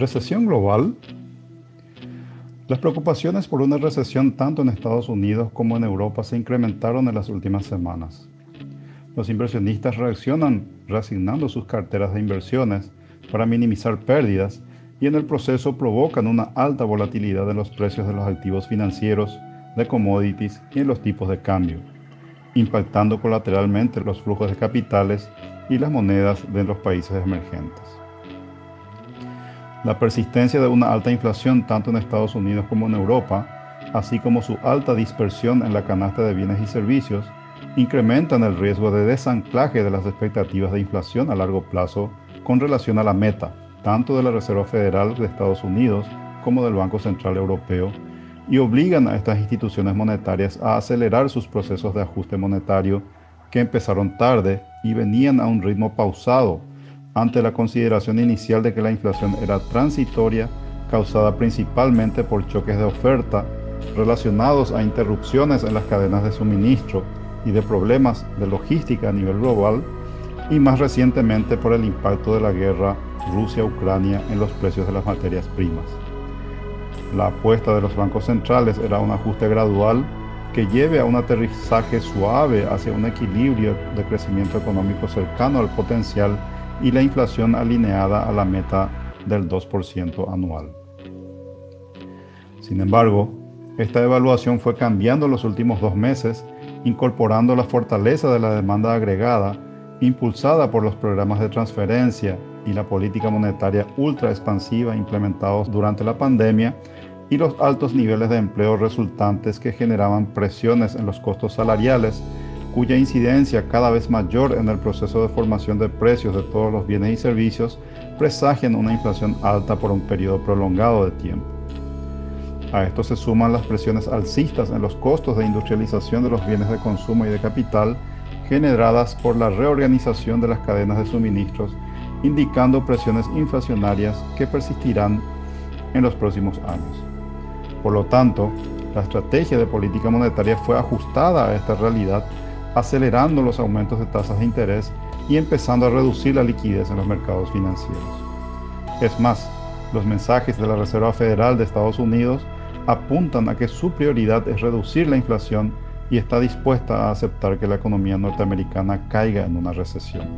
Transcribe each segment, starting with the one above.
Recesión global. Las preocupaciones por una recesión tanto en Estados Unidos como en Europa se incrementaron en las últimas semanas. Los inversionistas reaccionan reasignando sus carteras de inversiones para minimizar pérdidas y en el proceso provocan una alta volatilidad en los precios de los activos financieros, de commodities y en los tipos de cambio, impactando colateralmente los flujos de capitales y las monedas de los países emergentes. La persistencia de una alta inflación tanto en Estados Unidos como en Europa, así como su alta dispersión en la canasta de bienes y servicios, incrementan el riesgo de desanclaje de las expectativas de inflación a largo plazo con relación a la meta, tanto de la Reserva Federal de Estados Unidos como del Banco Central Europeo, y obligan a estas instituciones monetarias a acelerar sus procesos de ajuste monetario que empezaron tarde y venían a un ritmo pausado ante la consideración inicial de que la inflación era transitoria, causada principalmente por choques de oferta relacionados a interrupciones en las cadenas de suministro y de problemas de logística a nivel global, y más recientemente por el impacto de la guerra Rusia-Ucrania en los precios de las materias primas. La apuesta de los bancos centrales era un ajuste gradual que lleve a un aterrizaje suave hacia un equilibrio de crecimiento económico cercano al potencial y la inflación alineada a la meta del 2% anual. Sin embargo, esta evaluación fue cambiando los últimos dos meses, incorporando la fortaleza de la demanda agregada, impulsada por los programas de transferencia y la política monetaria ultra expansiva implementados durante la pandemia, y los altos niveles de empleo resultantes que generaban presiones en los costos salariales cuya incidencia cada vez mayor en el proceso de formación de precios de todos los bienes y servicios presagian una inflación alta por un periodo prolongado de tiempo. A esto se suman las presiones alcistas en los costos de industrialización de los bienes de consumo y de capital generadas por la reorganización de las cadenas de suministros, indicando presiones inflacionarias que persistirán en los próximos años. Por lo tanto, la estrategia de política monetaria fue ajustada a esta realidad acelerando los aumentos de tasas de interés y empezando a reducir la liquidez en los mercados financieros. Es más, los mensajes de la Reserva Federal de Estados Unidos apuntan a que su prioridad es reducir la inflación y está dispuesta a aceptar que la economía norteamericana caiga en una recesión.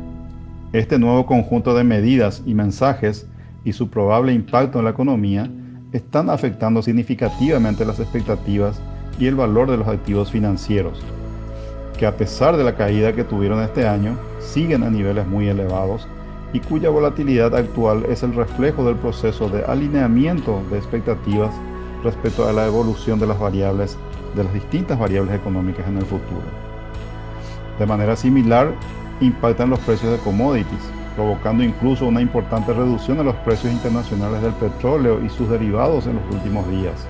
Este nuevo conjunto de medidas y mensajes y su probable impacto en la economía están afectando significativamente las expectativas y el valor de los activos financieros, que a pesar de la caída que tuvieron este año, siguen a niveles muy elevados y cuya volatilidad actual es el reflejo del proceso de alineamiento de expectativas respecto a la evolución de las variables, de las distintas variables económicas en el futuro. De manera similar, impactan los precios de commodities, provocando incluso una importante reducción de los precios internacionales del petróleo y sus derivados en los últimos días,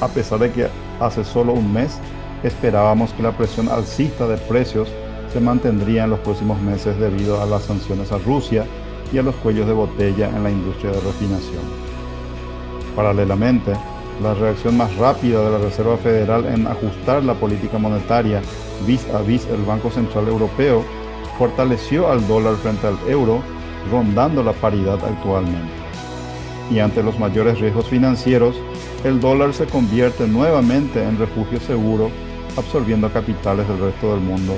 a pesar de que hace solo un mes esperábamos que la presión alcista de precios se mantendría en los próximos meses debido a las sanciones a Rusia y a los cuellos de botella en la industria de refinación. Paralelamente, la reacción más rápida de la Reserva Federal en ajustar la política monetaria vis a vis el Banco Central Europeo fortaleció al dólar frente al euro, rondando la paridad actualmente. Y ante los mayores riesgos financieros, el dólar se convierte nuevamente en refugio seguro absorbiendo capitales del resto del mundo,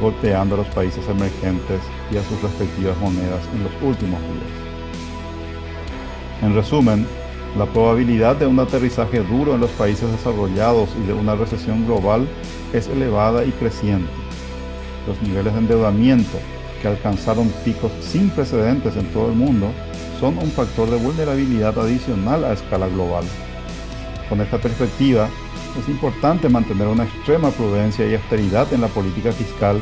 golpeando a los países emergentes y a sus respectivas monedas en los últimos días. En resumen, la probabilidad de un aterrizaje duro en los países desarrollados y de una recesión global es elevada y creciente. Los niveles de endeudamiento, que alcanzaron picos sin precedentes en todo el mundo, son un factor de vulnerabilidad adicional a escala global. Con esta perspectiva, es importante mantener una extrema prudencia y austeridad en la política fiscal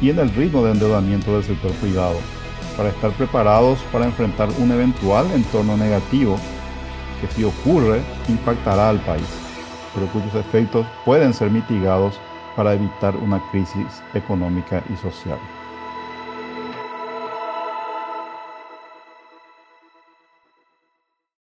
y en el ritmo de endeudamiento del sector privado, para estar preparados para enfrentar un eventual entorno negativo que si ocurre impactará al país, pero cuyos efectos pueden ser mitigados para evitar una crisis económica y social.